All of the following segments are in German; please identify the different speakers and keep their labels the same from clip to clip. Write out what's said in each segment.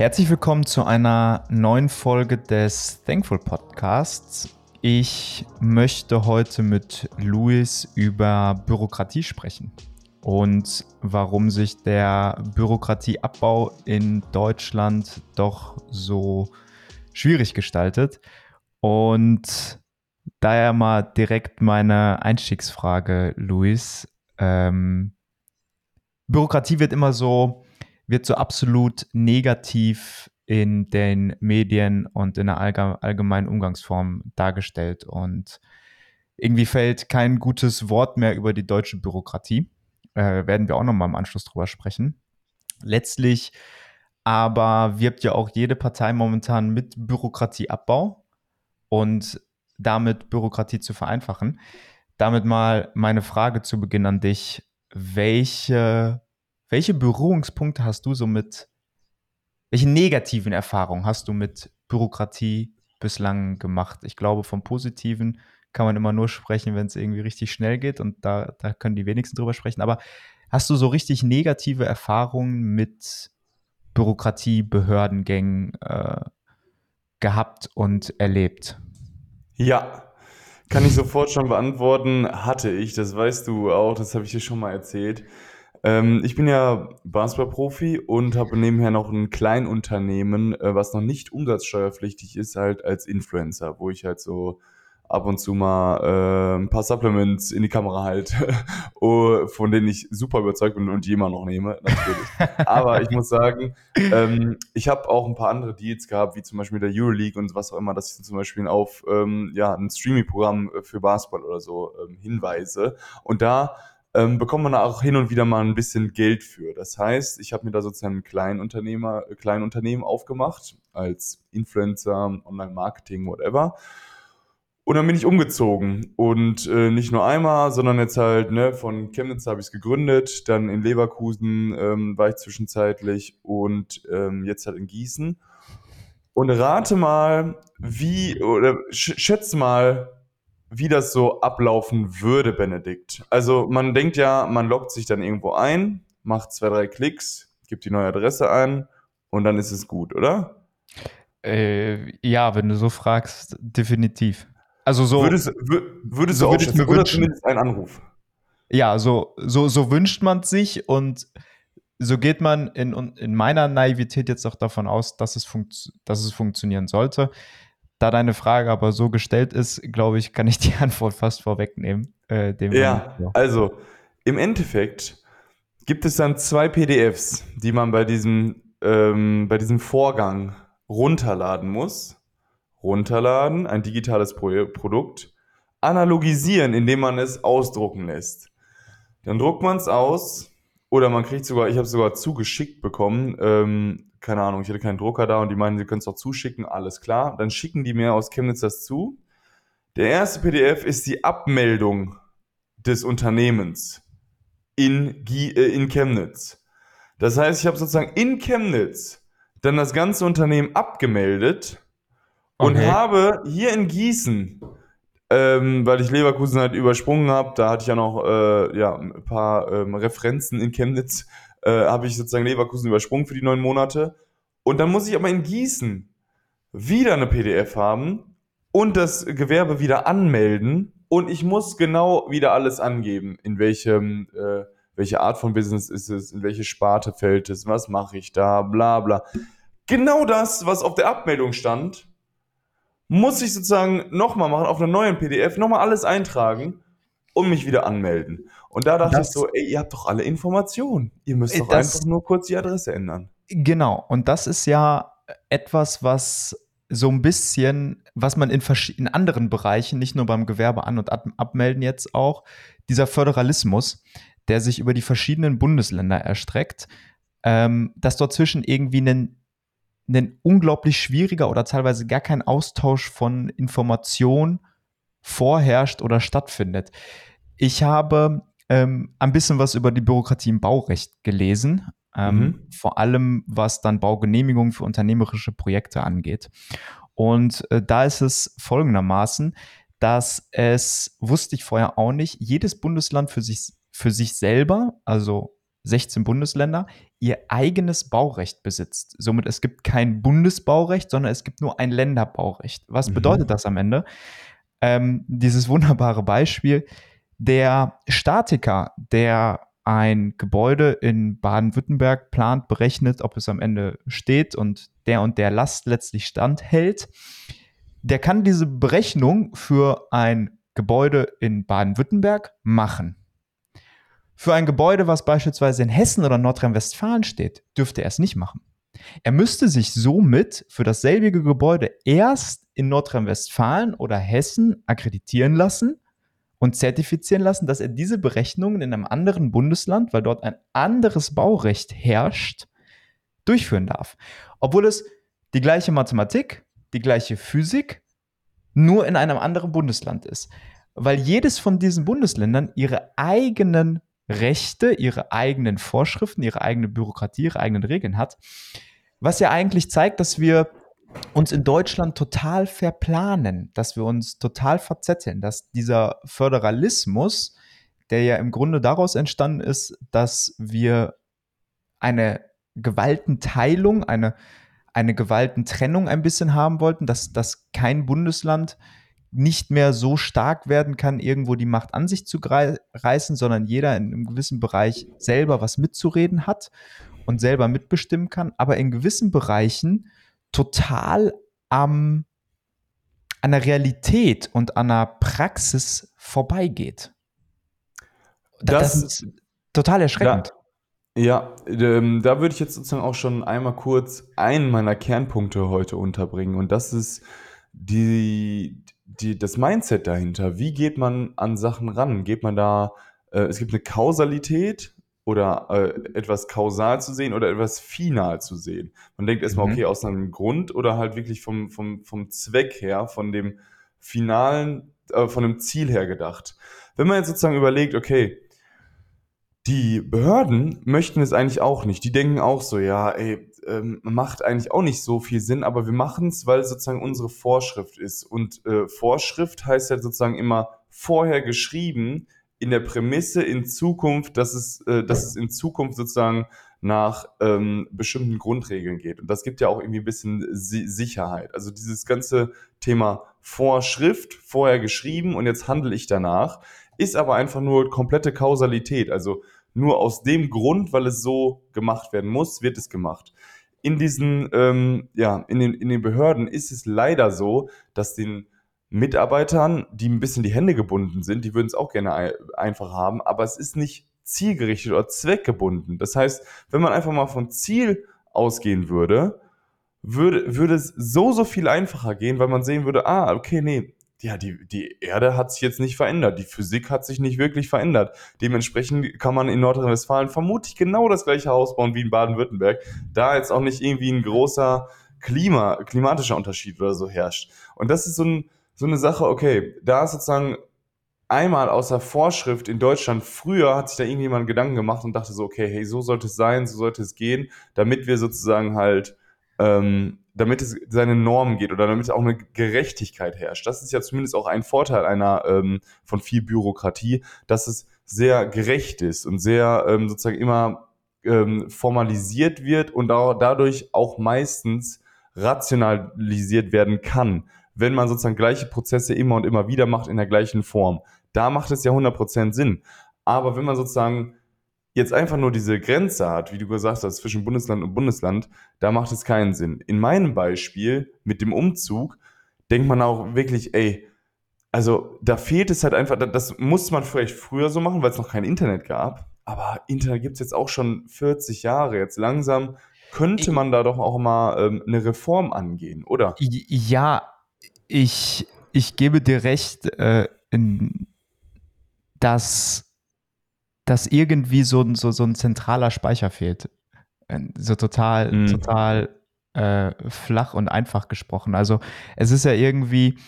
Speaker 1: Herzlich willkommen zu einer neuen Folge des Thankful Podcasts. Ich möchte heute mit Luis über Bürokratie sprechen und warum sich der Bürokratieabbau in Deutschland doch so schwierig gestaltet. Und daher mal direkt meine Einstiegsfrage, Luis. Ähm, Bürokratie wird immer so wird so absolut negativ in den Medien und in der allgemeinen Umgangsform dargestellt. Und irgendwie fällt kein gutes Wort mehr über die deutsche Bürokratie. Äh, werden wir auch nochmal im Anschluss drüber sprechen. Letztlich aber wirbt ja auch jede Partei momentan mit Bürokratieabbau und damit Bürokratie zu vereinfachen. Damit mal meine Frage zu Beginn an dich. Welche welche Berührungspunkte hast du so mit, welche negativen Erfahrungen hast du mit Bürokratie bislang gemacht? Ich glaube, vom Positiven kann man immer nur sprechen, wenn es irgendwie richtig schnell geht und da, da können die wenigsten drüber sprechen. Aber hast du so richtig negative Erfahrungen mit Bürokratie, Behördengängen äh, gehabt und erlebt?
Speaker 2: Ja, kann ich sofort schon beantworten. Hatte ich, das weißt du auch, das habe ich dir schon mal erzählt. Ähm, ich bin ja Basketballprofi und habe nebenher noch ein Kleinunternehmen, äh, was noch nicht umsatzsteuerpflichtig ist, halt als Influencer, wo ich halt so ab und zu mal äh, ein paar Supplements in die Kamera halte, oh, von denen ich super überzeugt bin und die immer noch nehme, natürlich. Aber ich muss sagen, ähm, ich habe auch ein paar andere Deals gehabt, wie zum Beispiel der Euroleague und was auch immer, dass ich zum Beispiel auf ähm, ja, ein Streaming-Programm für Basketball oder so ähm, hinweise. Und da ähm, bekommt man auch hin und wieder mal ein bisschen Geld für. Das heißt, ich habe mir da sozusagen ein Kleinunternehmer, äh, Kleinunternehmen aufgemacht, als Influencer, Online-Marketing, whatever. Und dann bin ich umgezogen. Und äh, nicht nur einmal, sondern jetzt halt, ne, von Chemnitz habe ich es gegründet, dann in Leverkusen ähm, war ich zwischenzeitlich und ähm, jetzt halt in Gießen. Und rate mal, wie, oder sch schätze mal, wie das so ablaufen würde, Benedikt. Also man denkt ja, man loggt sich dann irgendwo ein, macht zwei, drei Klicks, gibt die neue Adresse ein und dann ist es gut, oder?
Speaker 1: Äh, ja, wenn du so fragst, definitiv. Also so
Speaker 2: würdest, würdest so du würde ich mir oder zumindest einen Anruf.
Speaker 1: Ja, so, so, so wünscht man sich und so geht man in, in meiner Naivität jetzt auch davon aus, dass es, funkt, dass es funktionieren sollte. Da deine Frage aber so gestellt ist, glaube ich, kann ich die Antwort fast vorwegnehmen.
Speaker 2: Äh, ja, also im Endeffekt gibt es dann zwei PDFs, die man bei diesem, ähm, bei diesem Vorgang runterladen muss. Runterladen, ein digitales Pro Produkt, analogisieren, indem man es ausdrucken lässt. Dann druckt man es aus oder man kriegt sogar, ich habe es sogar zugeschickt bekommen, ähm, keine Ahnung, ich hatte keinen Drucker da und die meinen, sie können es auch zuschicken, alles klar. Dann schicken die mir aus Chemnitz das zu. Der erste PDF ist die Abmeldung des Unternehmens in, äh, in Chemnitz. Das heißt, ich habe sozusagen in Chemnitz dann das ganze Unternehmen abgemeldet und okay. habe hier in Gießen, ähm, weil ich Leverkusen halt übersprungen habe, da hatte ich ja noch äh, ja, ein paar ähm, Referenzen in Chemnitz, äh, habe ich sozusagen Leverkusen übersprungen für die neun Monate. Und dann muss ich aber in Gießen wieder eine PDF haben und das Gewerbe wieder anmelden und ich muss genau wieder alles angeben, in welchem, äh, welche Art von Business ist es, in welche Sparte fällt es, was mache ich da, bla bla. Genau das, was auf der Abmeldung stand, muss ich sozusagen nochmal machen, auf einer neuen PDF, nochmal alles eintragen und mich wieder anmelden. Und da dachte das, ich so, ey, ihr habt doch alle Informationen. Ihr müsst doch das, einfach nur kurz die Adresse ändern.
Speaker 1: Genau. Und das ist ja etwas, was so ein bisschen, was man in, in anderen Bereichen, nicht nur beim Gewerbe an- und ab abmelden jetzt auch, dieser Föderalismus, der sich über die verschiedenen Bundesländer erstreckt, ähm, dass dort zwischen irgendwie ein, ein unglaublich schwieriger oder teilweise gar kein Austausch von Informationen vorherrscht oder stattfindet. Ich habe ähm, ein bisschen was über die Bürokratie im Baurecht gelesen, ähm, mhm. vor allem was dann Baugenehmigungen für unternehmerische Projekte angeht. Und äh, da ist es folgendermaßen, dass es, wusste ich vorher auch nicht, jedes Bundesland für sich, für sich selber, also 16 Bundesländer, ihr eigenes Baurecht besitzt. Somit es gibt kein Bundesbaurecht, sondern es gibt nur ein Länderbaurecht. Was mhm. bedeutet das am Ende? Ähm, dieses wunderbare Beispiel, der Statiker, der ein Gebäude in Baden-Württemberg plant, berechnet, ob es am Ende steht und der und der Last letztlich standhält, der kann diese Berechnung für ein Gebäude in Baden-Württemberg machen. Für ein Gebäude, was beispielsweise in Hessen oder Nordrhein-Westfalen steht, dürfte er es nicht machen. Er müsste sich somit für dasselbige Gebäude erst in Nordrhein-Westfalen oder Hessen akkreditieren lassen und zertifizieren lassen, dass er diese Berechnungen in einem anderen Bundesland, weil dort ein anderes Baurecht herrscht, durchführen darf. Obwohl es die gleiche Mathematik, die gleiche Physik, nur in einem anderen Bundesland ist. Weil jedes von diesen Bundesländern ihre eigenen Rechte, ihre eigenen Vorschriften, ihre eigene Bürokratie, ihre eigenen Regeln hat. Was ja eigentlich zeigt, dass wir uns in Deutschland total verplanen, dass wir uns total verzetteln, dass dieser Föderalismus, der ja im Grunde daraus entstanden ist, dass wir eine Gewaltenteilung, eine, eine Gewaltentrennung ein bisschen haben wollten, dass, dass kein Bundesland nicht mehr so stark werden kann, irgendwo die Macht an sich zu reißen, sondern jeder in einem gewissen Bereich selber was mitzureden hat und selber mitbestimmen kann, aber in gewissen Bereichen total am, an der Realität und an der Praxis vorbeigeht. Das, das ist total erschreckend.
Speaker 2: Da, ja, ähm, da würde ich jetzt sozusagen auch schon einmal kurz einen meiner Kernpunkte heute unterbringen und das ist die, die, das Mindset dahinter. Wie geht man an Sachen ran? Geht man da, äh, es gibt eine Kausalität oder äh, etwas kausal zu sehen oder etwas final zu sehen. Man denkt erstmal, mhm. okay, aus einem Grund oder halt wirklich vom, vom, vom Zweck her, von dem finalen, äh, von dem Ziel her gedacht. Wenn man jetzt sozusagen überlegt, okay, die Behörden möchten es eigentlich auch nicht. Die denken auch so, ja, ey, ähm, macht eigentlich auch nicht so viel Sinn, aber wir machen es, weil es sozusagen unsere Vorschrift ist. Und äh, Vorschrift heißt ja sozusagen immer vorher geschrieben, in der Prämisse in Zukunft, dass es, äh, dass es in Zukunft sozusagen nach ähm, bestimmten Grundregeln geht. Und das gibt ja auch irgendwie ein bisschen si Sicherheit. Also dieses ganze Thema Vorschrift, vorher geschrieben und jetzt handle ich danach, ist aber einfach nur komplette Kausalität. Also nur aus dem Grund, weil es so gemacht werden muss, wird es gemacht. In diesen, ähm, ja, in den, in den Behörden ist es leider so, dass den Mitarbeitern, die ein bisschen die Hände gebunden sind, die würden es auch gerne einfach haben, aber es ist nicht zielgerichtet oder zweckgebunden. Das heißt, wenn man einfach mal von Ziel ausgehen würde, würde, würde es so, so viel einfacher gehen, weil man sehen würde, ah, okay, nee, ja, die, die Erde hat sich jetzt nicht verändert. Die Physik hat sich nicht wirklich verändert. Dementsprechend kann man in Nordrhein-Westfalen vermutlich genau das gleiche Haus bauen wie in Baden-Württemberg. Da jetzt auch nicht irgendwie ein großer Klima, klimatischer Unterschied oder so herrscht. Und das ist so, ein, so eine Sache, okay, da ist sozusagen einmal außer Vorschrift in Deutschland, früher hat sich da irgendjemand Gedanken gemacht und dachte so, okay, hey, so sollte es sein, so sollte es gehen, damit wir sozusagen halt ähm, damit es seine Normen geht oder damit auch eine Gerechtigkeit herrscht. Das ist ja zumindest auch ein Vorteil einer ähm, von viel Bürokratie, dass es sehr gerecht ist und sehr ähm, sozusagen immer ähm, formalisiert wird und auch dadurch auch meistens rationalisiert werden kann, wenn man sozusagen gleiche Prozesse immer und immer wieder macht in der gleichen Form. Da macht es ja 100% Sinn. Aber wenn man sozusagen jetzt einfach nur diese Grenze hat, wie du gesagt hast, zwischen Bundesland und Bundesland, da macht es keinen Sinn. In meinem Beispiel mit dem Umzug denkt man auch wirklich, ey, also da fehlt es halt einfach, das muss man vielleicht früher so machen, weil es noch kein Internet gab. Aber Internet gibt es jetzt auch schon 40 Jahre. Jetzt langsam könnte man da doch auch mal ähm, eine Reform angehen, oder?
Speaker 1: Ja, ich, ich gebe dir recht, äh, in, dass dass irgendwie so, so, so ein zentraler Speicher fehlt. Äh, so total, mhm. total äh, flach und einfach gesprochen. Also es ist ja irgendwie,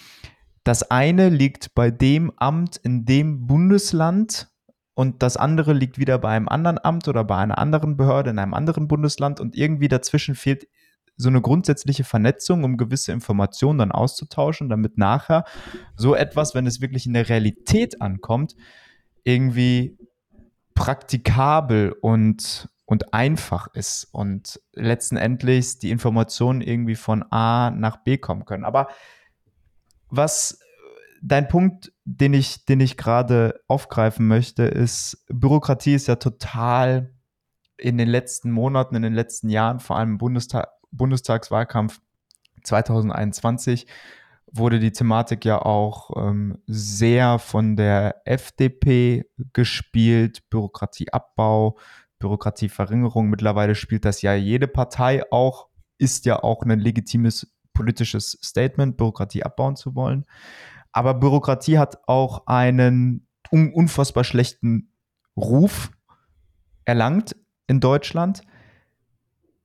Speaker 1: das eine liegt bei dem Amt in dem Bundesland und das andere liegt wieder bei einem anderen Amt oder bei einer anderen Behörde in einem anderen Bundesland und irgendwie dazwischen fehlt so eine grundsätzliche Vernetzung, um gewisse Informationen dann auszutauschen, damit nachher so etwas, wenn es wirklich in der Realität ankommt, irgendwie praktikabel und, und einfach ist und letzten Endes die Informationen irgendwie von A nach B kommen können. Aber was dein Punkt, den ich, den ich gerade aufgreifen möchte, ist, Bürokratie ist ja total in den letzten Monaten, in den letzten Jahren, vor allem im Bundestag, Bundestagswahlkampf 2021, wurde die Thematik ja auch ähm, sehr von der FDP gespielt, Bürokratieabbau, Bürokratieverringerung. Mittlerweile spielt das ja jede Partei auch, ist ja auch ein legitimes politisches Statement, Bürokratie abbauen zu wollen. Aber Bürokratie hat auch einen un unfassbar schlechten Ruf erlangt in Deutschland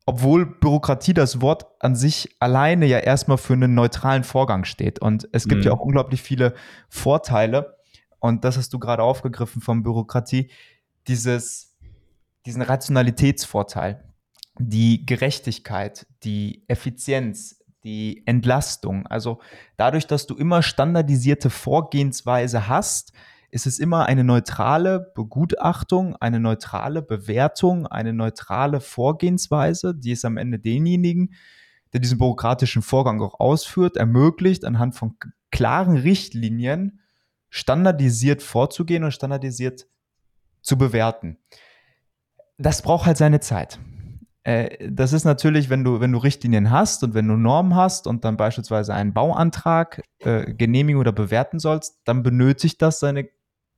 Speaker 1: obwohl Bürokratie das Wort an sich alleine ja erstmal für einen neutralen Vorgang steht. Und es gibt mhm. ja auch unglaublich viele Vorteile. Und das hast du gerade aufgegriffen von Bürokratie. Dieses, diesen Rationalitätsvorteil, die Gerechtigkeit, die Effizienz, die Entlastung. Also dadurch, dass du immer standardisierte Vorgehensweise hast, ist es immer eine neutrale Begutachtung, eine neutrale Bewertung, eine neutrale Vorgehensweise, die es am Ende denjenigen, der diesen bürokratischen Vorgang auch ausführt, ermöglicht, anhand von klaren Richtlinien standardisiert vorzugehen und standardisiert zu bewerten. Das braucht halt seine Zeit. Äh, das ist natürlich, wenn du, wenn du Richtlinien hast und wenn du Normen hast und dann beispielsweise einen Bauantrag äh, genehmigen oder bewerten sollst, dann benötigt das seine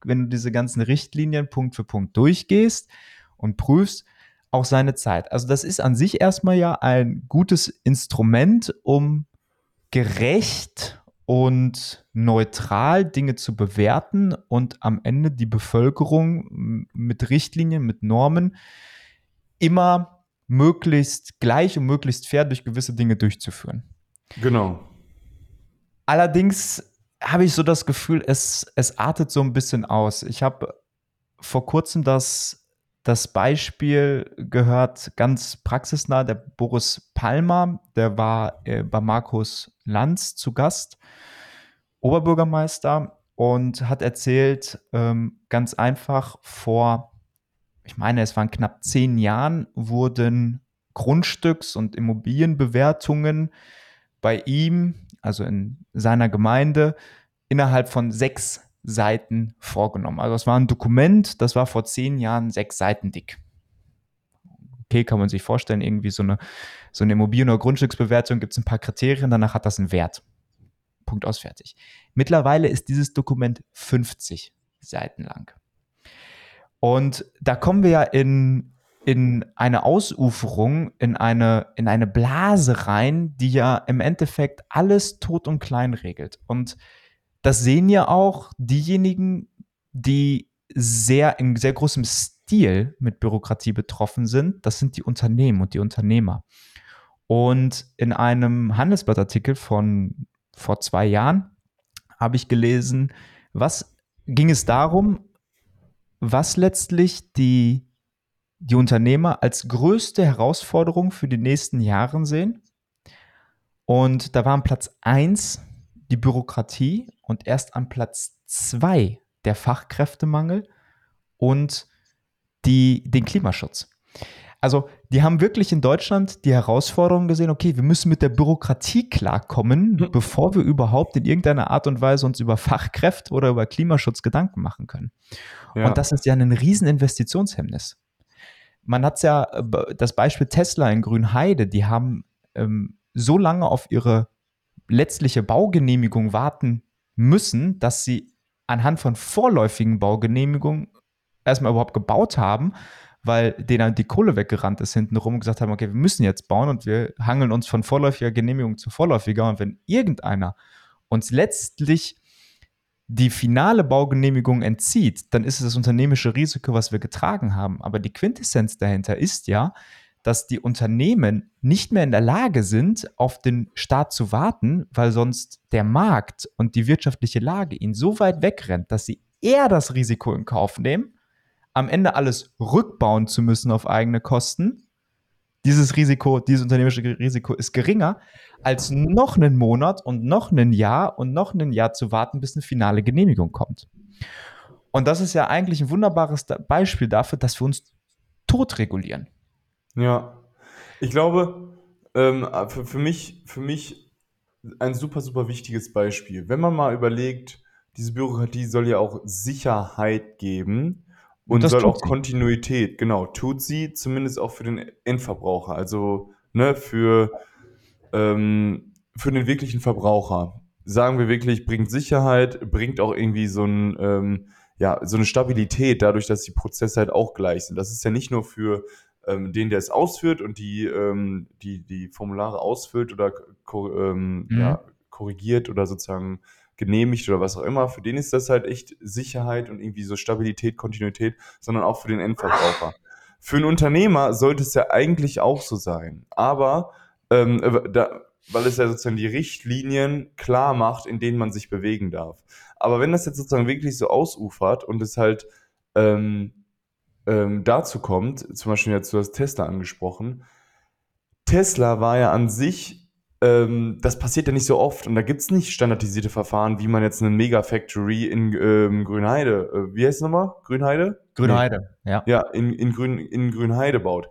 Speaker 1: wenn du diese ganzen Richtlinien Punkt für Punkt durchgehst und prüfst, auch seine Zeit. Also das ist an sich erstmal ja ein gutes Instrument, um gerecht und neutral Dinge zu bewerten und am Ende die Bevölkerung mit Richtlinien, mit Normen immer möglichst gleich und möglichst fair durch gewisse Dinge durchzuführen.
Speaker 2: Genau.
Speaker 1: Allerdings habe ich so das Gefühl, es, es artet so ein bisschen aus. Ich habe vor kurzem das, das Beispiel gehört, ganz praxisnah, der Boris Palmer, der war äh, bei Markus Lanz zu Gast, Oberbürgermeister, und hat erzählt, ähm, ganz einfach, vor, ich meine, es waren knapp zehn Jahren, wurden Grundstücks- und Immobilienbewertungen bei ihm also in seiner Gemeinde, innerhalb von sechs Seiten vorgenommen. Also es war ein Dokument, das war vor zehn Jahren sechs Seiten dick. Okay, kann man sich vorstellen, irgendwie so eine, so eine Immobilien- oder Grundstücksbewertung gibt es ein paar Kriterien, danach hat das einen Wert. Punkt aus, fertig. Mittlerweile ist dieses Dokument 50 Seiten lang. Und da kommen wir ja in in eine Ausuferung, in eine, in eine Blase rein, die ja im Endeffekt alles tot und klein regelt. Und das sehen ja auch diejenigen, die sehr in sehr großem Stil mit Bürokratie betroffen sind. Das sind die Unternehmen und die Unternehmer. Und in einem Handelsblattartikel von vor zwei Jahren habe ich gelesen, was ging es darum, was letztlich die die Unternehmer als größte Herausforderung für die nächsten Jahre sehen. Und da war am Platz 1 die Bürokratie und erst an Platz 2 der Fachkräftemangel und die, den Klimaschutz. Also die haben wirklich in Deutschland die Herausforderung gesehen, okay, wir müssen mit der Bürokratie klarkommen, mhm. bevor wir überhaupt in irgendeiner Art und Weise uns über Fachkräfte oder über Klimaschutz Gedanken machen können. Ja. Und das ist ja ein riesen Investitionshemmnis man hat ja äh, das Beispiel Tesla in Grünheide, die haben ähm, so lange auf ihre letztliche Baugenehmigung warten müssen, dass sie anhand von vorläufigen Baugenehmigungen erstmal überhaupt gebaut haben, weil denen die Kohle weggerannt ist hintenrum und gesagt haben, okay, wir müssen jetzt bauen und wir hangeln uns von vorläufiger Genehmigung zu vorläufiger. Und wenn irgendeiner uns letztlich die finale Baugenehmigung entzieht, dann ist es das unternehmische Risiko, was wir getragen haben. Aber die Quintessenz dahinter ist ja, dass die Unternehmen nicht mehr in der Lage sind, auf den Staat zu warten, weil sonst der Markt und die wirtschaftliche Lage ihnen so weit wegrennt, dass sie eher das Risiko in Kauf nehmen, am Ende alles rückbauen zu müssen auf eigene Kosten, dieses Risiko, dieses unternehmerische Risiko ist geringer, als noch einen Monat und noch ein Jahr und noch ein Jahr zu warten, bis eine finale Genehmigung kommt. Und das ist ja eigentlich ein wunderbares Beispiel dafür, dass wir uns tot regulieren.
Speaker 2: Ja, ich glaube, ähm, für, für, mich, für mich ein super, super wichtiges Beispiel. Wenn man mal überlegt, diese Bürokratie soll ja auch Sicherheit geben und, und soll auch. Kontinuität, genau, tut sie zumindest auch für den Endverbraucher, also ne, für, ähm, für den wirklichen Verbraucher. Sagen wir wirklich, bringt Sicherheit, bringt auch irgendwie so ein, ähm, ja, so eine Stabilität dadurch, dass die Prozesse halt auch gleich sind. Das ist ja nicht nur für ähm, den, der es ausführt und die, ähm, die, die Formulare ausfüllt oder ähm, mhm. ja, korrigiert oder sozusagen genehmigt oder was auch immer, für den ist das halt echt Sicherheit und irgendwie so Stabilität, Kontinuität, sondern auch für den Endverbraucher. Für einen Unternehmer sollte es ja eigentlich auch so sein, aber ähm, äh, da, weil es ja sozusagen die Richtlinien klar macht, in denen man sich bewegen darf. Aber wenn das jetzt sozusagen wirklich so ausufert und es halt ähm, ähm, dazu kommt, zum Beispiel jetzt du hast Tesla angesprochen, Tesla war ja an sich, ähm, das passiert ja nicht so oft und da gibt es nicht standardisierte Verfahren, wie man jetzt eine Mega-Factory in ähm, Grünheide, äh, wie heißt es nochmal? Grünheide?
Speaker 1: Grünheide,
Speaker 2: nee. ja. Ja, in, in, Grün, in Grünheide baut.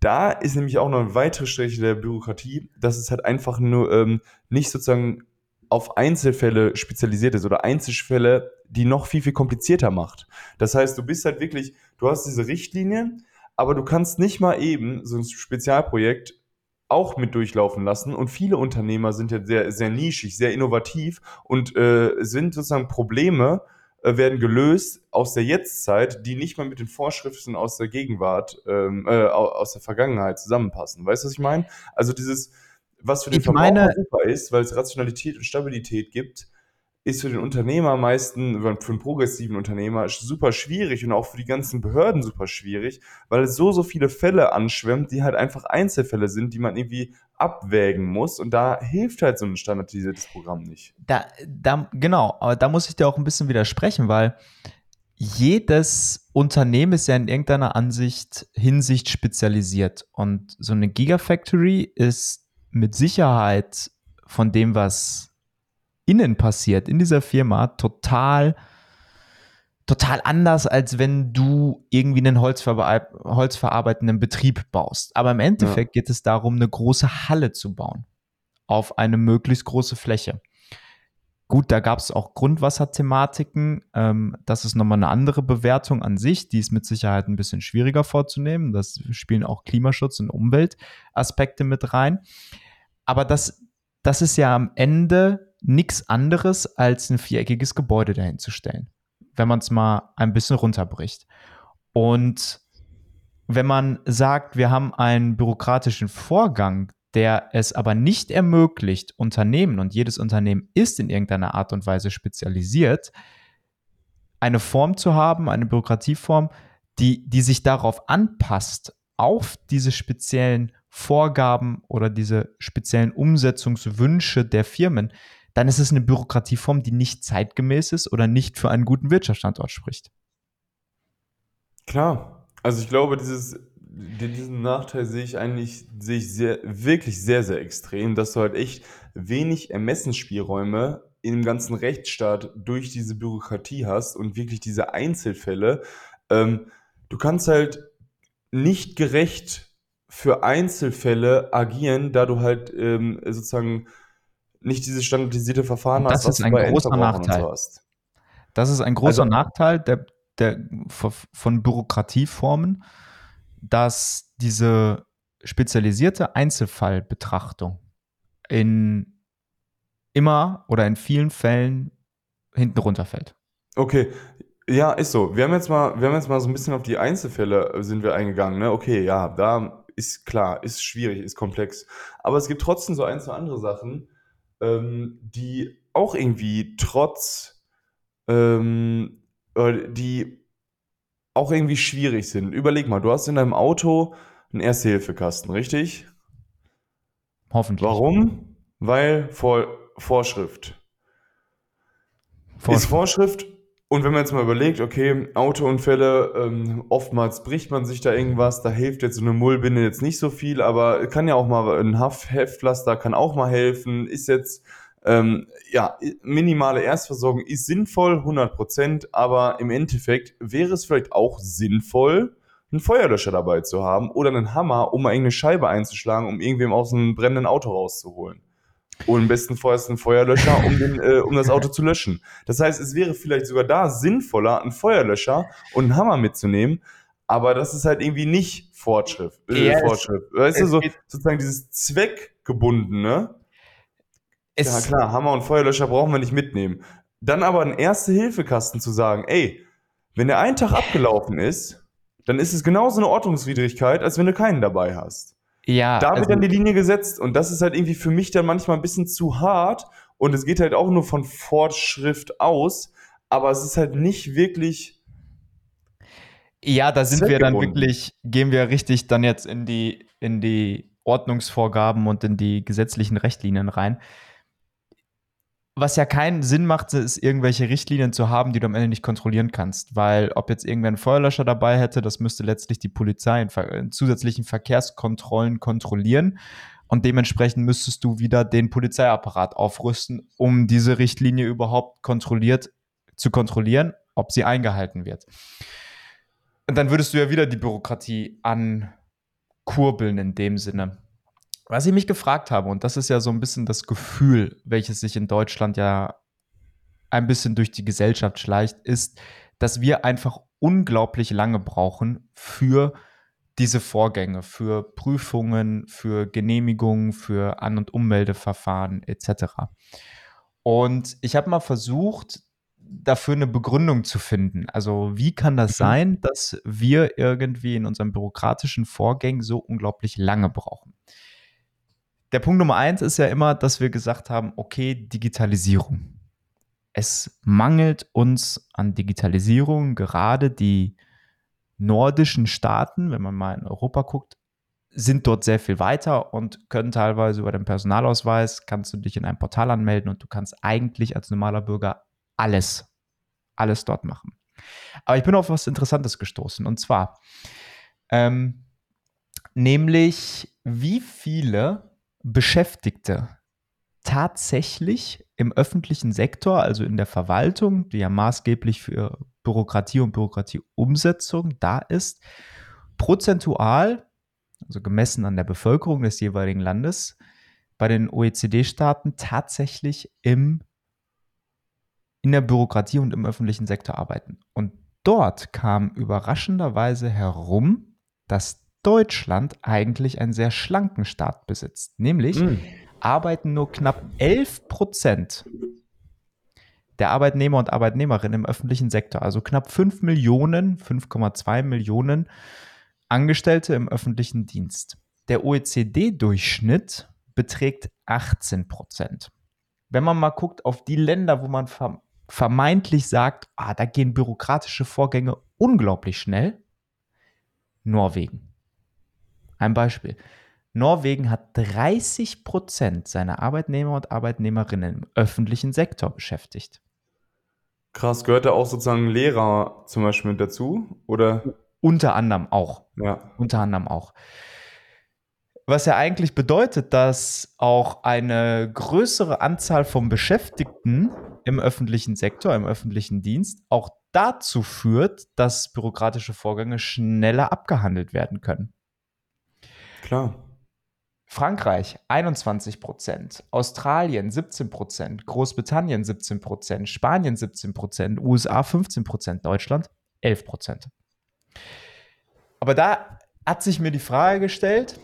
Speaker 2: Da ist nämlich auch noch eine weitere Strecke der Bürokratie, dass es halt einfach nur ähm, nicht sozusagen auf Einzelfälle spezialisiert ist oder Einzelfälle, die noch viel, viel komplizierter macht. Das heißt, du bist halt wirklich, du hast diese Richtlinien, aber du kannst nicht mal eben so ein Spezialprojekt auch mit durchlaufen lassen. Und viele Unternehmer sind ja sehr, sehr nischig, sehr innovativ und äh, sind sozusagen Probleme, äh, werden gelöst aus der Jetztzeit, die nicht mal mit den Vorschriften aus der Gegenwart, ähm, äh, aus der Vergangenheit zusammenpassen. Weißt du, was ich meine? Also dieses, was für den
Speaker 1: ich Verbraucher meine,
Speaker 2: super ist, weil es Rationalität und Stabilität gibt, ist für den Unternehmer meistens, für einen progressiven Unternehmer super schwierig und auch für die ganzen Behörden super schwierig, weil es so, so viele Fälle anschwemmt, die halt einfach Einzelfälle sind, die man irgendwie abwägen muss und da hilft halt so ein standardisiertes Programm nicht.
Speaker 1: Da, da, genau, aber da muss ich dir auch ein bisschen widersprechen, weil jedes Unternehmen ist ja in irgendeiner Ansicht, Hinsicht spezialisiert und so eine Gigafactory ist mit Sicherheit von dem, was innen passiert, in dieser Firma, total, total anders, als wenn du irgendwie einen Holzverbe holzverarbeitenden Betrieb baust. Aber im Endeffekt ja. geht es darum, eine große Halle zu bauen. Auf eine möglichst große Fläche. Gut, da gab es auch Grundwasserthematiken. Ähm, das ist nochmal eine andere Bewertung an sich. Die ist mit Sicherheit ein bisschen schwieriger vorzunehmen. Das spielen auch Klimaschutz und Umweltaspekte mit rein. Aber das, das ist ja am Ende nichts anderes als ein viereckiges Gebäude dahinzustellen, wenn man es mal ein bisschen runterbricht. Und wenn man sagt, wir haben einen bürokratischen Vorgang, der es aber nicht ermöglicht, Unternehmen, und jedes Unternehmen ist in irgendeiner Art und Weise spezialisiert, eine Form zu haben, eine Bürokratieform, die, die sich darauf anpasst, auf diese speziellen Vorgaben oder diese speziellen Umsetzungswünsche der Firmen, dann ist es eine Bürokratieform, die nicht zeitgemäß ist oder nicht für einen guten Wirtschaftsstandort spricht.
Speaker 2: Klar, also ich glaube, dieses, diesen Nachteil sehe ich eigentlich sehe ich sehr, wirklich sehr, sehr extrem, dass du halt echt wenig Ermessensspielräume im ganzen Rechtsstaat durch diese Bürokratie hast und wirklich diese Einzelfälle. Ähm, du kannst halt nicht gerecht für Einzelfälle agieren, da du halt ähm, sozusagen nicht dieses standardisierte Verfahren
Speaker 1: das hast, ist ein großer Nachteil. So. Das ist ein großer also, Nachteil der, der, von Bürokratieformen, dass diese spezialisierte Einzelfallbetrachtung in immer oder in vielen Fällen hinten runterfällt.
Speaker 2: Okay, ja, ist so. Wir haben jetzt mal, wir haben jetzt mal so ein bisschen auf die Einzelfälle äh, sind wir eingegangen. Ne? Okay, ja, da ist klar, ist schwierig, ist komplex. Aber es gibt trotzdem so ein, zwei andere Sachen, ähm, die auch irgendwie trotz, ähm, die auch irgendwie schwierig sind. Überleg mal, du hast in deinem Auto einen Erste-Hilfe-Kasten, richtig?
Speaker 1: Hoffentlich.
Speaker 2: Warum? Weil Vor Vorschrift. Vorschrift. Ist Vorschrift und wenn man jetzt mal überlegt, okay, Autounfälle, ähm, oftmals bricht man sich da irgendwas, da hilft jetzt so eine Mullbinde jetzt nicht so viel, aber kann ja auch mal ein Haft Heftpflaster kann auch mal helfen, ist jetzt Ähm, ja, minimale Erstversorgung ist sinnvoll, 100%, aber im Endeffekt wäre es vielleicht auch sinnvoll, einen Feuerlöscher dabei zu haben oder einen Hammer, um mal irgendeine Scheibe einzuschlagen, um irgendwem aus einem brennenden Auto rauszuholen. Und im besten Fall ist ein Feuerlöscher, um, den, äh, um das Auto zu löschen. Das heißt, es wäre vielleicht sogar da sinnvoller, einen Feuerlöscher und einen Hammer mitzunehmen, aber das ist halt irgendwie nicht Fortschritt. Äh, ja, Fortschritt. Weißt du, so, sozusagen dieses Zweckgebundene. Es ja klar, Hammer und Feuerlöscher brauchen wir nicht mitnehmen. Dann aber einen Erste-Hilfe-Kasten zu sagen, ey, wenn der ein Tag abgelaufen ist, dann ist es genauso eine Ordnungswidrigkeit, als wenn du keinen dabei hast. Ja. Da wird also, dann die Linie gesetzt und das ist halt irgendwie für mich dann manchmal ein bisschen zu hart und es geht halt auch nur von Fortschrift aus, aber es ist halt nicht wirklich.
Speaker 1: Ja, da sind wir dann wirklich, gehen wir richtig dann jetzt in die, in die Ordnungsvorgaben und in die gesetzlichen Rechtlinien rein was ja keinen Sinn macht, ist irgendwelche Richtlinien zu haben, die du am Ende nicht kontrollieren kannst. Weil ob jetzt irgendwer einen Feuerlöscher dabei hätte, das müsste letztlich die Polizei in, in zusätzlichen Verkehrskontrollen kontrollieren. Und dementsprechend müsstest du wieder den Polizeiapparat aufrüsten, um diese Richtlinie überhaupt kontrolliert zu kontrollieren, ob sie eingehalten wird. Und dann würdest du ja wieder die Bürokratie ankurbeln in dem Sinne. Was ich mich gefragt habe, und das ist ja so ein bisschen das Gefühl, welches sich in Deutschland ja ein bisschen durch die Gesellschaft schleicht, ist, dass wir einfach unglaublich lange brauchen für diese Vorgänge, für Prüfungen, für Genehmigungen, für An- und Ummeldeverfahren etc. Und ich habe mal versucht, dafür eine Begründung zu finden. Also wie kann das mhm. sein, dass wir irgendwie in unseren bürokratischen Vorgängen so unglaublich lange brauchen? Der Punkt Nummer eins ist ja immer, dass wir gesagt haben, okay, Digitalisierung. Es mangelt uns an Digitalisierung, gerade die nordischen Staaten, wenn man mal in Europa guckt, sind dort sehr viel weiter und können teilweise über den Personalausweis, kannst du dich in ein Portal anmelden und du kannst eigentlich als normaler Bürger alles, alles dort machen. Aber ich bin auf was Interessantes gestoßen und zwar, ähm, nämlich wie viele Beschäftigte tatsächlich im öffentlichen Sektor, also in der Verwaltung, die ja maßgeblich für Bürokratie und Bürokratieumsetzung da ist, prozentual, also gemessen an der Bevölkerung des jeweiligen Landes, bei den OECD-Staaten tatsächlich im, in der Bürokratie und im öffentlichen Sektor arbeiten. Und dort kam überraschenderweise herum, dass Deutschland eigentlich einen sehr schlanken Staat besitzt. Nämlich mm. arbeiten nur knapp 11 Prozent der Arbeitnehmer und Arbeitnehmerinnen im öffentlichen Sektor, also knapp 5 Millionen, 5,2 Millionen Angestellte im öffentlichen Dienst. Der OECD-Durchschnitt beträgt 18 Prozent. Wenn man mal guckt auf die Länder, wo man vermeintlich sagt, ah, da gehen bürokratische Vorgänge unglaublich schnell, Norwegen. Ein Beispiel. Norwegen hat 30 Prozent seiner Arbeitnehmer und Arbeitnehmerinnen im öffentlichen Sektor beschäftigt.
Speaker 2: Krass, gehört da auch sozusagen Lehrer zum Beispiel mit dazu? Oder?
Speaker 1: Unter anderem auch.
Speaker 2: Ja.
Speaker 1: Unter anderem auch. Was ja eigentlich bedeutet, dass auch eine größere Anzahl von Beschäftigten im öffentlichen Sektor, im öffentlichen Dienst, auch dazu führt, dass bürokratische Vorgänge schneller abgehandelt werden können.
Speaker 2: Klar.
Speaker 1: Frankreich 21 Prozent, Australien 17 Prozent, Großbritannien 17 Prozent, Spanien 17 Prozent, USA 15 Prozent, Deutschland 11 Prozent. Aber da hat sich mir die Frage gestellt,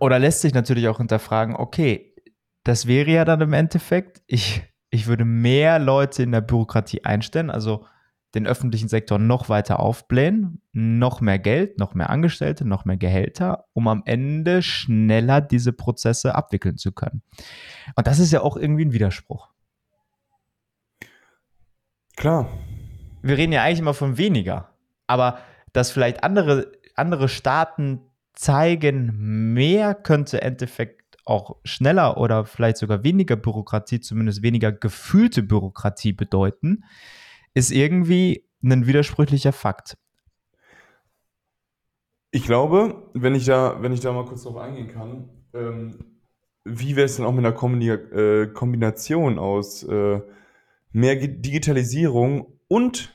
Speaker 1: oder lässt sich natürlich auch hinterfragen, okay, das wäre ja dann im Endeffekt, ich, ich würde mehr Leute in der Bürokratie einstellen, also den öffentlichen Sektor noch weiter aufblähen, noch mehr Geld, noch mehr Angestellte, noch mehr Gehälter, um am Ende schneller diese Prozesse abwickeln zu können. Und das ist ja auch irgendwie ein Widerspruch.
Speaker 2: Klar.
Speaker 1: Wir reden ja eigentlich immer von weniger, aber dass vielleicht andere, andere Staaten zeigen, mehr könnte im Endeffekt auch schneller oder vielleicht sogar weniger Bürokratie, zumindest weniger gefühlte Bürokratie bedeuten, ist irgendwie ein widersprüchlicher Fakt.
Speaker 2: Ich glaube, wenn ich da, wenn ich da mal kurz drauf eingehen kann, ähm, wie wäre es denn auch mit einer Kombina äh, Kombination aus äh, mehr Digitalisierung und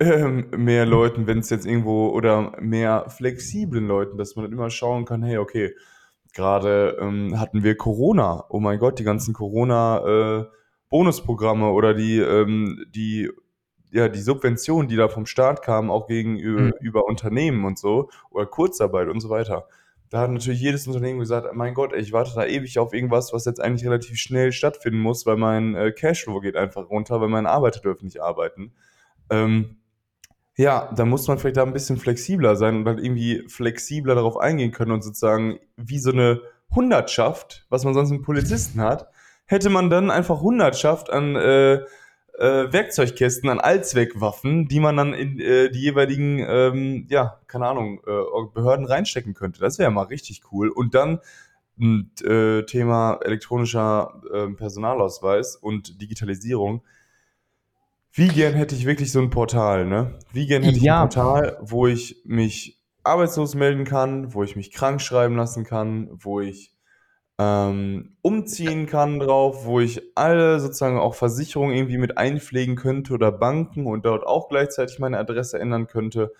Speaker 2: ähm, mehr Leuten, wenn es jetzt irgendwo oder mehr flexiblen Leuten, dass man dann immer schauen kann, hey, okay, gerade ähm, hatten wir Corona, oh mein Gott, die ganzen Corona-Bonusprogramme äh, oder die, ähm, die, ja, die Subventionen, die da vom Staat kamen, auch gegenüber mhm. über Unternehmen und so, oder Kurzarbeit und so weiter. Da hat natürlich jedes Unternehmen gesagt, mein Gott, ey, ich warte da ewig auf irgendwas, was jetzt eigentlich relativ schnell stattfinden muss, weil mein äh, Cashflow geht einfach runter, weil meine Arbeiter dürfen nicht arbeiten. Ähm, ja, da muss man vielleicht da ein bisschen flexibler sein und halt irgendwie flexibler darauf eingehen können und sozusagen wie so eine Hundertschaft, was man sonst mit Polizisten hat, hätte man dann einfach Hundertschaft an äh, äh, Werkzeugkästen, an Allzweckwaffen, die man dann in äh, die jeweiligen, ähm, ja, keine Ahnung, äh, Behörden reinstecken könnte. Das wäre mal richtig cool. Und dann äh, Thema elektronischer äh, Personalausweis und Digitalisierung wie gern hätte ich wirklich so ein Portal, ne? Wie gern hätte ich ein Portal, wo ich mich arbeitslos melden kann, wo ich mich krank schreiben lassen kann, wo ich ähm, umziehen kann drauf, wo ich alle sozusagen auch Versicherungen irgendwie mit einpflegen könnte oder Banken und dort auch gleichzeitig meine Adresse ändern könnte.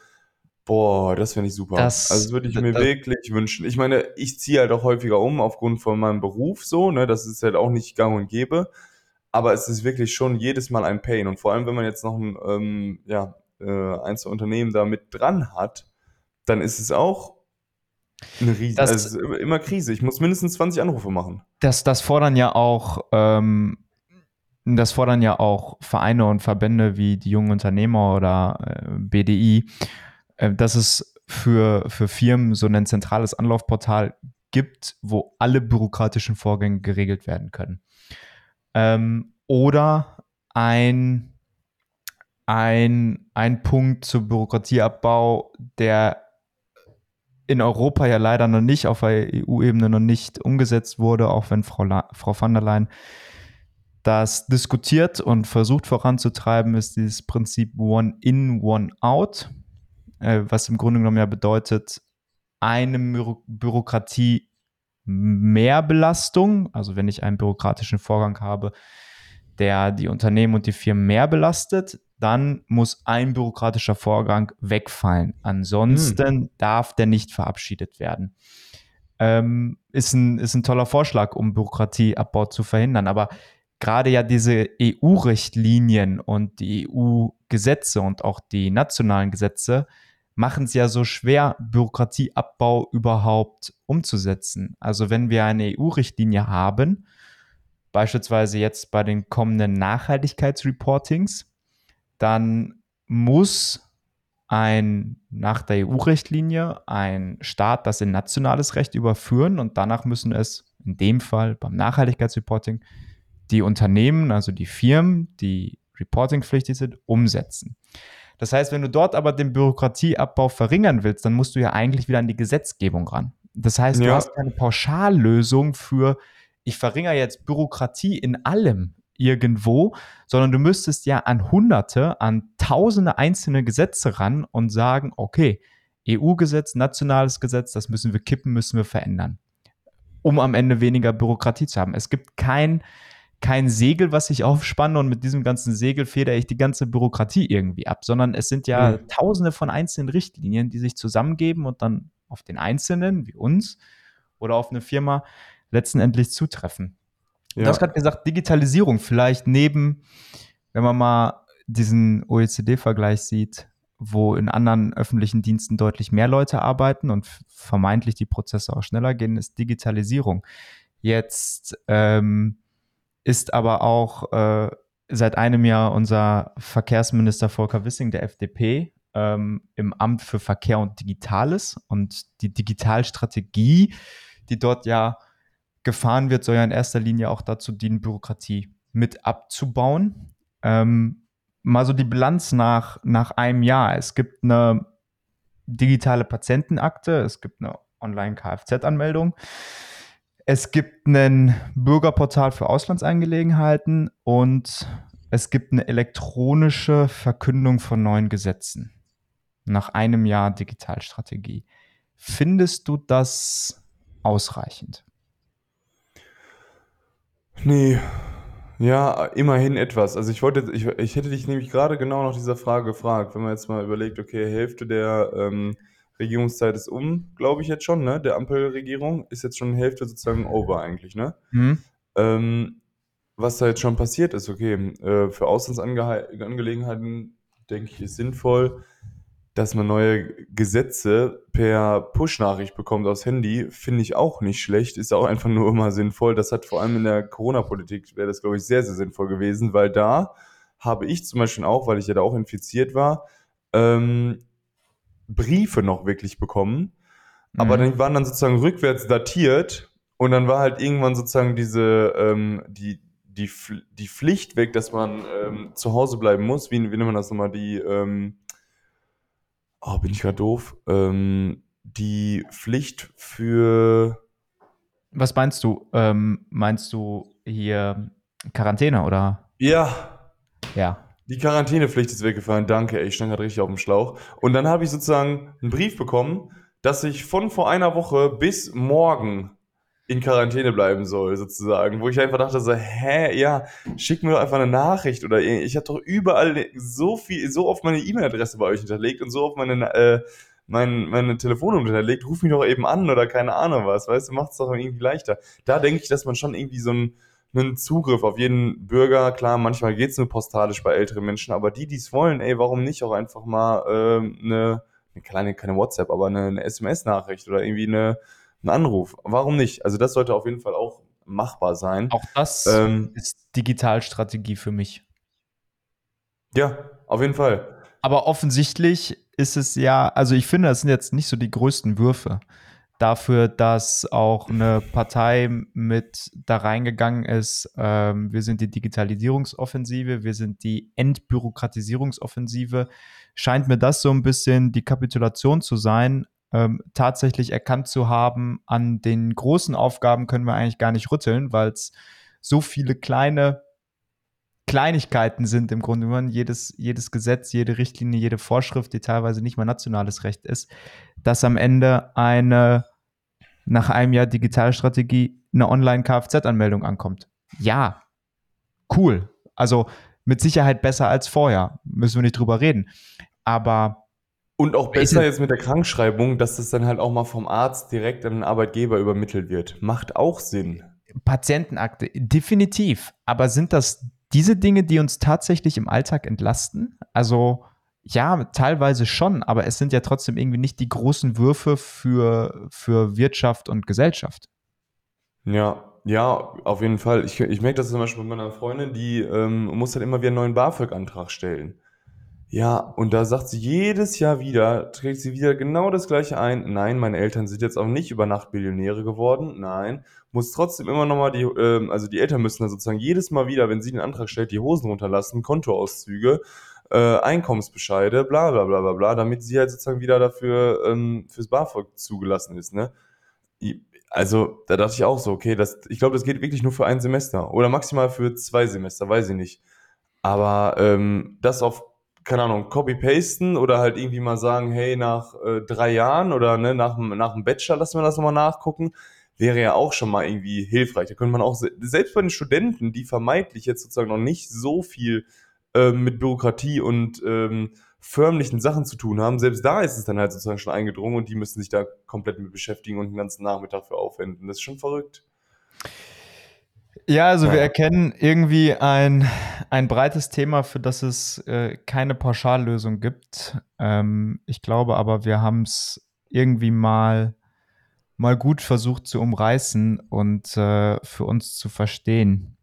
Speaker 2: Boah, das finde ich super. Das, also das würde ich mir das, wirklich wünschen. Ich meine, ich ziehe halt auch häufiger um aufgrund von meinem Beruf so, ne? Das ist halt auch nicht gang und gäbe aber es ist wirklich schon jedes Mal ein Pain. Und vor allem, wenn man jetzt noch ein, ähm, ja, äh, Einzelunternehmen da mit dran hat, dann ist es auch eine riesige, das, also immer Krise. Ich muss mindestens 20 Anrufe machen.
Speaker 1: Das, das fordern ja auch, ähm, das fordern ja auch Vereine und Verbände wie die jungen Unternehmer oder äh, BDI, äh, dass es für, für Firmen so ein zentrales Anlaufportal gibt, wo alle bürokratischen Vorgänge geregelt werden können. Ähm, oder ein, ein, ein Punkt zu Bürokratieabbau, der in Europa ja leider noch nicht, auf der EU-Ebene noch nicht umgesetzt wurde, auch wenn Frau, La Frau van der Leyen das diskutiert und versucht voranzutreiben, ist dieses Prinzip One in, One out, äh, was im Grunde genommen ja bedeutet, eine Bürokratie mehr Belastung, also wenn ich einen bürokratischen Vorgang habe, der die Unternehmen und die Firmen mehr belastet, dann muss ein bürokratischer Vorgang wegfallen. Ansonsten hm. darf der nicht verabschiedet werden. Ähm, ist, ein, ist ein toller Vorschlag, um Bürokratieabbau zu verhindern. Aber gerade ja diese EU-Richtlinien und die EU-Gesetze und auch die nationalen Gesetze machen es ja so schwer, Bürokratieabbau überhaupt umzusetzen. Also wenn wir eine EU-Richtlinie haben, beispielsweise jetzt bei den kommenden Nachhaltigkeitsreportings, dann muss ein nach der EU-Richtlinie ein Staat das in nationales Recht überführen und danach müssen es in dem Fall beim Nachhaltigkeitsreporting die Unternehmen, also die Firmen, die reportingpflichtig sind, umsetzen. Das heißt, wenn du dort aber den Bürokratieabbau verringern willst, dann musst du ja eigentlich wieder an die Gesetzgebung ran. Das heißt, ja. du hast keine Pauschallösung für, ich verringere jetzt Bürokratie in allem irgendwo, sondern du müsstest ja an Hunderte, an Tausende einzelne Gesetze ran und sagen, okay, EU-Gesetz, nationales Gesetz, das müssen wir kippen, müssen wir verändern, um am Ende weniger Bürokratie zu haben. Es gibt kein kein Segel, was ich aufspanne und mit diesem ganzen Segel federe ich die ganze Bürokratie irgendwie ab, sondern es sind ja mhm. tausende von einzelnen Richtlinien, die sich zusammengeben und dann auf den Einzelnen, wie uns, oder auf eine Firma letztendlich zutreffen. Ja. Du hast gerade gesagt, Digitalisierung vielleicht neben, wenn man mal diesen OECD-Vergleich sieht, wo in anderen öffentlichen Diensten deutlich mehr Leute arbeiten und vermeintlich die Prozesse auch schneller gehen, ist Digitalisierung. Jetzt ähm, ist aber auch äh, seit einem Jahr unser Verkehrsminister Volker Wissing der FDP ähm, im Amt für Verkehr und Digitales. Und die Digitalstrategie, die dort ja gefahren wird, soll ja in erster Linie auch dazu dienen, Bürokratie mit abzubauen. Ähm, mal so die Bilanz nach, nach einem Jahr. Es gibt eine digitale Patientenakte, es gibt eine Online-Kfz-Anmeldung. Es gibt ein Bürgerportal für Auslandsangelegenheiten und es gibt eine elektronische Verkündung von neuen Gesetzen nach einem Jahr Digitalstrategie. Findest du das ausreichend?
Speaker 2: Nee, ja, immerhin etwas. Also ich wollte, ich, ich hätte dich nämlich gerade genau nach dieser Frage gefragt, wenn man jetzt mal überlegt, okay, Hälfte der ähm, Regierungszeit ist um, glaube ich jetzt schon, ne? Der Ampelregierung ist jetzt schon Hälfte sozusagen over eigentlich, ne? Mhm. Ähm, was da jetzt schon passiert ist, okay, äh, für Auslandsangelegenheiten denke ich, ist sinnvoll dass man neue Gesetze per Push-Nachricht bekommt aufs Handy, finde ich auch nicht schlecht, ist auch einfach nur immer sinnvoll. Das hat vor allem in der Corona-Politik, wäre das, glaube ich, sehr, sehr sinnvoll gewesen, weil da habe ich zum Beispiel auch, weil ich ja da auch infiziert war, ähm, Briefe noch wirklich bekommen. Mhm. Aber die waren dann sozusagen rückwärts datiert und dann war halt irgendwann sozusagen diese, ähm, die, die, die Pflicht weg, dass man ähm, zu Hause bleiben muss. Wie, wie nennt man das nochmal? Die, ähm, oh, bin ich gerade doof, ähm, die Pflicht für.
Speaker 1: Was meinst du? Ähm, meinst du hier Quarantäne oder?
Speaker 2: Ja.
Speaker 1: Ja.
Speaker 2: Die Quarantänepflicht ist weggefallen, danke, ey, ich stand gerade richtig auf dem Schlauch. Und dann habe ich sozusagen einen Brief bekommen, dass ich von vor einer Woche bis morgen in Quarantäne bleiben soll, sozusagen. Wo ich einfach dachte so, hä, ja, schick mir doch einfach eine Nachricht oder ich habe doch überall so viel, so oft meine E-Mail-Adresse bei euch hinterlegt und so oft meine, äh, mein, meine Telefonnummer hinterlegt, ruf mich doch eben an oder keine Ahnung was, weißt du, macht es doch irgendwie leichter. Da denke ich, dass man schon irgendwie so einen, einen Zugriff auf jeden Bürger, klar, manchmal geht es nur postalisch bei älteren Menschen, aber die, die es wollen, ey, warum nicht auch einfach mal äh, eine, eine kleine, keine WhatsApp, aber eine, eine SMS-Nachricht oder irgendwie eine ein Anruf. Warum nicht? Also das sollte auf jeden Fall auch machbar sein.
Speaker 1: Auch das ähm, ist Digitalstrategie für mich.
Speaker 2: Ja, auf jeden Fall.
Speaker 1: Aber offensichtlich ist es ja, also ich finde, das sind jetzt nicht so die größten Würfe dafür, dass auch eine Partei mit da reingegangen ist. Ähm, wir sind die Digitalisierungsoffensive, wir sind die Entbürokratisierungsoffensive. Scheint mir das so ein bisschen die Kapitulation zu sein ähm, tatsächlich erkannt zu haben, an den großen Aufgaben können wir eigentlich gar nicht rütteln, weil es so viele kleine Kleinigkeiten sind im Grunde genommen, jedes, jedes Gesetz, jede Richtlinie, jede Vorschrift, die teilweise nicht mal nationales Recht ist, dass am Ende eine nach einem Jahr Digitalstrategie eine Online-Kfz-Anmeldung ankommt. Ja, cool. Also mit Sicherheit besser als vorher, müssen wir nicht drüber reden. Aber
Speaker 2: und auch besser jetzt mit der Krankschreibung, dass das dann halt auch mal vom Arzt direkt an den Arbeitgeber übermittelt wird. Macht auch Sinn.
Speaker 1: Patientenakte, definitiv. Aber sind das diese Dinge, die uns tatsächlich im Alltag entlasten? Also ja, teilweise schon, aber es sind ja trotzdem irgendwie nicht die großen Würfe für, für Wirtschaft und Gesellschaft.
Speaker 2: Ja, ja, auf jeden Fall. Ich, ich merke das zum Beispiel bei meiner Freundin, die ähm, muss halt immer wieder einen neuen BAföG-Antrag stellen. Ja, und da sagt sie jedes Jahr wieder, trägt sie wieder genau das gleiche ein. Nein, meine Eltern sind jetzt auch nicht über Nacht Billionäre geworden. Nein, muss trotzdem immer nochmal die, äh, also die Eltern müssen dann sozusagen jedes Mal wieder, wenn sie den Antrag stellt, die Hosen runterlassen, Kontoauszüge, äh, Einkommensbescheide, bla bla bla bla bla, damit sie halt sozusagen wieder dafür ähm, fürs BAföG zugelassen ist, ne? Also, da dachte ich auch so, okay, das, ich glaube, das geht wirklich nur für ein Semester oder maximal für zwei Semester, weiß ich nicht. Aber ähm, das auf keine Ahnung, copy-pasten oder halt irgendwie mal sagen, hey, nach äh, drei Jahren oder ne, nach, nach dem Bachelor lassen wir das nochmal nachgucken, wäre ja auch schon mal irgendwie hilfreich. Da könnte man auch, selbst bei den Studenten, die vermeintlich jetzt sozusagen noch nicht so viel äh, mit Bürokratie und ähm, förmlichen Sachen zu tun haben, selbst da ist es dann halt sozusagen schon eingedrungen und die müssen sich da komplett mit beschäftigen und den ganzen Nachmittag für aufwenden. Das ist schon verrückt.
Speaker 1: Ja, also wir erkennen irgendwie ein, ein breites Thema, für das es äh, keine Pauschallösung gibt. Ähm, ich glaube aber, wir haben es irgendwie mal, mal gut versucht zu umreißen und äh, für uns zu verstehen.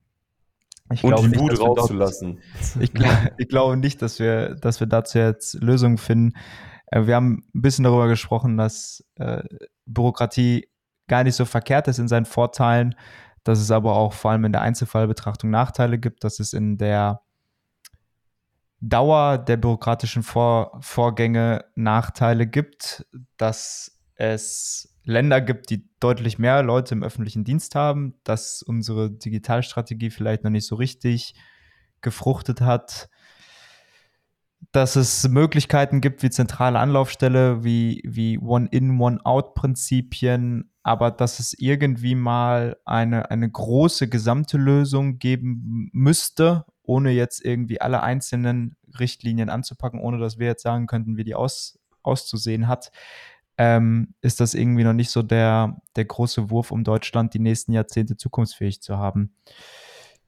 Speaker 2: Ich und die Wut rauszulassen.
Speaker 1: ich, ich, glaube nicht, dass wir, dass wir dazu jetzt Lösungen finden. Äh, wir haben ein bisschen darüber gesprochen, dass äh, Bürokratie gar nicht so verkehrt ist in seinen Vorteilen dass es aber auch vor allem in der Einzelfallbetrachtung Nachteile gibt, dass es in der Dauer der bürokratischen Vor Vorgänge Nachteile gibt, dass es Länder gibt, die deutlich mehr Leute im öffentlichen Dienst haben, dass unsere Digitalstrategie vielleicht noch nicht so richtig gefruchtet hat, dass es Möglichkeiten gibt wie zentrale Anlaufstelle, wie, wie One-in, One-out-Prinzipien, aber dass es irgendwie mal eine, eine große gesamte Lösung geben müsste, ohne jetzt irgendwie alle einzelnen Richtlinien anzupacken, ohne dass wir jetzt sagen könnten, wie die aus, auszusehen hat, ähm, ist das irgendwie noch nicht so der, der große Wurf, um Deutschland die nächsten Jahrzehnte zukunftsfähig zu haben.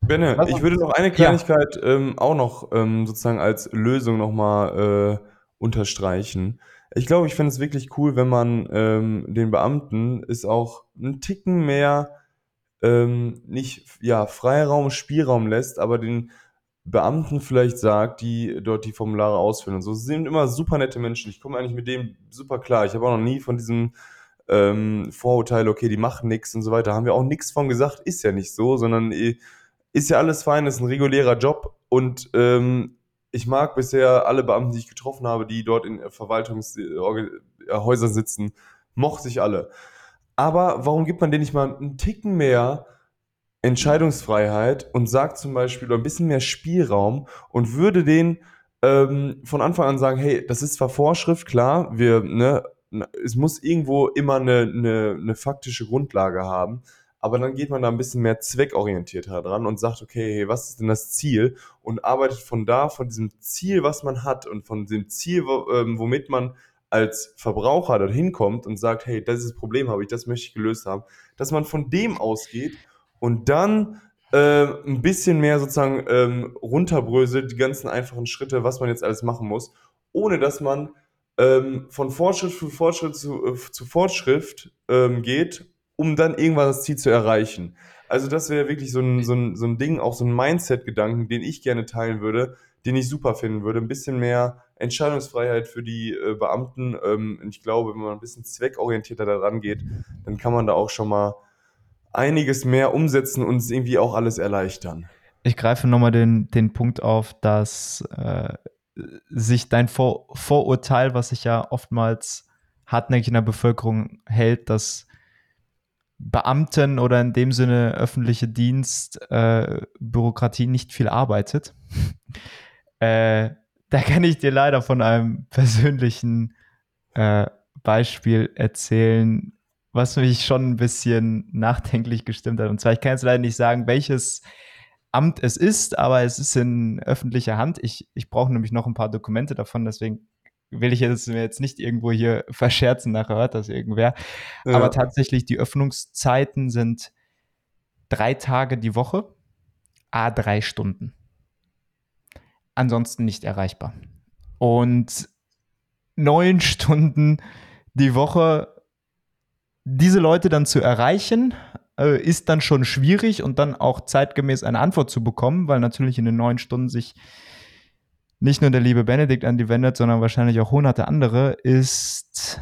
Speaker 2: Benne, ich würde noch eine Kleinigkeit ja. ähm, auch noch ähm, sozusagen als Lösung nochmal äh, unterstreichen. Ich glaube, ich finde es wirklich cool, wenn man ähm, den Beamten ist auch einen Ticken mehr ähm, nicht ja, Freiraum, Spielraum lässt, aber den Beamten vielleicht sagt, die dort die Formulare ausfüllen und so. Sie sind immer super nette Menschen. Ich komme eigentlich mit dem super klar. Ich habe auch noch nie von diesem ähm, Vorurteil, okay, die machen nichts und so weiter, haben wir auch nichts von gesagt. Ist ja nicht so, sondern äh, ist ja alles fein, ist ein regulärer Job und ähm, ich mag bisher alle Beamten, die ich getroffen habe, die dort in Verwaltungshäusern sitzen, mochte ich alle. Aber warum gibt man denen nicht mal einen Ticken mehr Entscheidungsfreiheit und sagt zum Beispiel ein bisschen mehr Spielraum und würde den ähm, von Anfang an sagen, hey, das ist zwar Vorschrift, klar, wir, ne, es muss irgendwo immer eine, eine, eine faktische Grundlage haben, aber dann geht man da ein bisschen mehr zweckorientierter dran und sagt, okay, was ist denn das Ziel? Und arbeitet von da, von diesem Ziel, was man hat und von dem Ziel, ähm, womit man als Verbraucher dorthin kommt und sagt, hey, das ist das Problem habe ich, das möchte ich gelöst haben, dass man von dem ausgeht und dann äh, ein bisschen mehr sozusagen ähm, runterbröselt, die ganzen einfachen Schritte, was man jetzt alles machen muss, ohne dass man ähm, von Fortschritt zu Fortschritt zu, äh, zu Fortschritt ähm, geht um dann irgendwann das Ziel zu erreichen. Also das wäre wirklich so ein, so, ein, so ein Ding, auch so ein Mindset-Gedanken, den ich gerne teilen würde, den ich super finden würde. Ein bisschen mehr Entscheidungsfreiheit für die äh, Beamten. Ähm, und ich glaube, wenn man ein bisschen zweckorientierter daran geht, dann kann man da auch schon mal einiges mehr umsetzen und es irgendwie auch alles erleichtern.
Speaker 1: Ich greife nochmal den, den Punkt auf, dass äh, sich dein Vor Vorurteil, was sich ja oftmals hartnäckig in der Bevölkerung hält, dass Beamten oder in dem Sinne öffentliche Dienst, äh, nicht viel arbeitet. äh, da kann ich dir leider von einem persönlichen äh, Beispiel erzählen, was mich schon ein bisschen nachdenklich gestimmt hat. Und zwar, ich kann jetzt leider nicht sagen, welches Amt es ist, aber es ist in öffentlicher Hand. Ich, ich brauche nämlich noch ein paar Dokumente davon, deswegen will ich jetzt, mir jetzt nicht irgendwo hier verscherzen, nachher hört das irgendwer. Ja. Aber tatsächlich, die Öffnungszeiten sind drei Tage die Woche, a drei Stunden. Ansonsten nicht erreichbar. Und neun Stunden die Woche, diese Leute dann zu erreichen, äh, ist dann schon schwierig und dann auch zeitgemäß eine Antwort zu bekommen, weil natürlich in den neun Stunden sich nicht nur der liebe Benedikt an die wendet, sondern wahrscheinlich auch hunderte andere, ist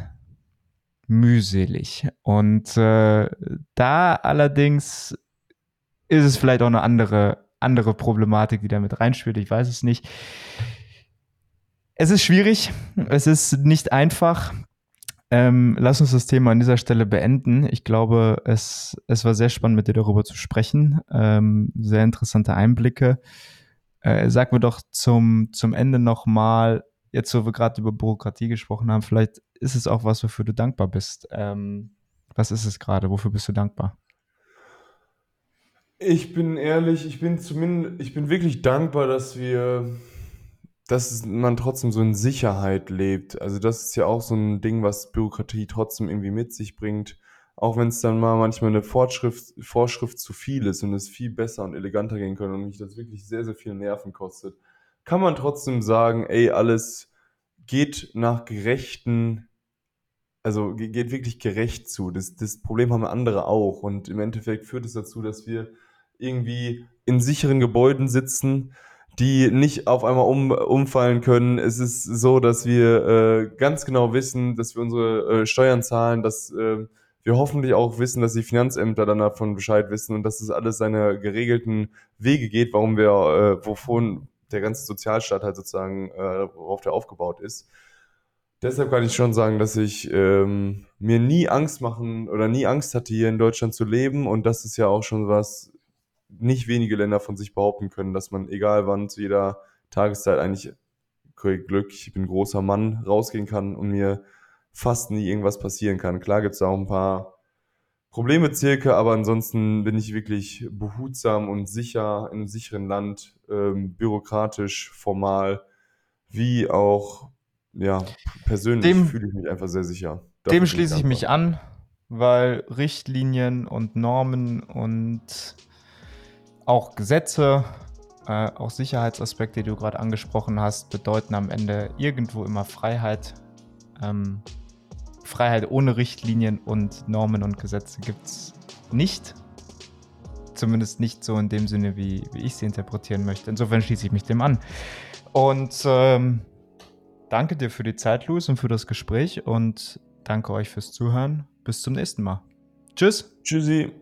Speaker 1: mühselig. Und äh, da allerdings ist es vielleicht auch eine andere, andere Problematik, die da mit reinspielt. Ich weiß es nicht. Es ist schwierig, es ist nicht einfach. Ähm, lass uns das Thema an dieser Stelle beenden. Ich glaube, es, es war sehr spannend, mit dir darüber zu sprechen. Ähm, sehr interessante Einblicke. Äh, sag mir doch zum, zum Ende nochmal, jetzt wo wir gerade über Bürokratie gesprochen haben, vielleicht ist es auch was, wofür du dankbar bist. Ähm, was ist es gerade? Wofür bist du dankbar?
Speaker 2: Ich bin ehrlich, ich bin zumindest, ich bin wirklich dankbar, dass wir, dass man trotzdem so in Sicherheit lebt. Also das ist ja auch so ein Ding, was Bürokratie trotzdem irgendwie mit sich bringt auch wenn es dann mal manchmal eine Vorschrift, Vorschrift zu viel ist und es viel besser und eleganter gehen könnte und mich das wirklich sehr, sehr viel Nerven kostet, kann man trotzdem sagen, ey, alles geht nach gerechten, also geht wirklich gerecht zu. Das, das Problem haben andere auch und im Endeffekt führt es dazu, dass wir irgendwie in sicheren Gebäuden sitzen, die nicht auf einmal um, umfallen können. Es ist so, dass wir äh, ganz genau wissen, dass wir unsere äh, Steuern zahlen, dass äh, wir hoffentlich auch wissen, dass die Finanzämter dann davon Bescheid wissen und dass es alles seine geregelten Wege geht, warum wir, äh, wovon der ganze Sozialstaat halt sozusagen, äh, worauf der aufgebaut ist. Deshalb kann ich schon sagen, dass ich ähm, mir nie Angst machen oder nie Angst hatte, hier in Deutschland zu leben. Und das ist ja auch schon was, nicht wenige Länder von sich behaupten können, dass man egal wann zu jeder Tageszeit eigentlich Glück, ich bin großer Mann, rausgehen kann und mir fast nie irgendwas passieren kann. Klar gibt es auch ein paar Probleme zirke, aber ansonsten bin ich wirklich behutsam und sicher in einem sicheren Land, ähm, bürokratisch, formal, wie auch ja, persönlich fühle ich mich einfach sehr sicher.
Speaker 1: Dafür dem schließe ich mich an, weil Richtlinien und Normen und auch Gesetze, äh, auch Sicherheitsaspekte, die du gerade angesprochen hast, bedeuten am Ende irgendwo immer Freiheit. Ähm, Freiheit ohne Richtlinien und Normen und Gesetze gibt es nicht. Zumindest nicht so in dem Sinne, wie, wie ich sie interpretieren möchte. Insofern schließe ich mich dem an. Und ähm, danke dir für die Zeit, Luis, und für das Gespräch. Und danke euch fürs Zuhören. Bis zum nächsten Mal. Tschüss.
Speaker 2: Tschüssi.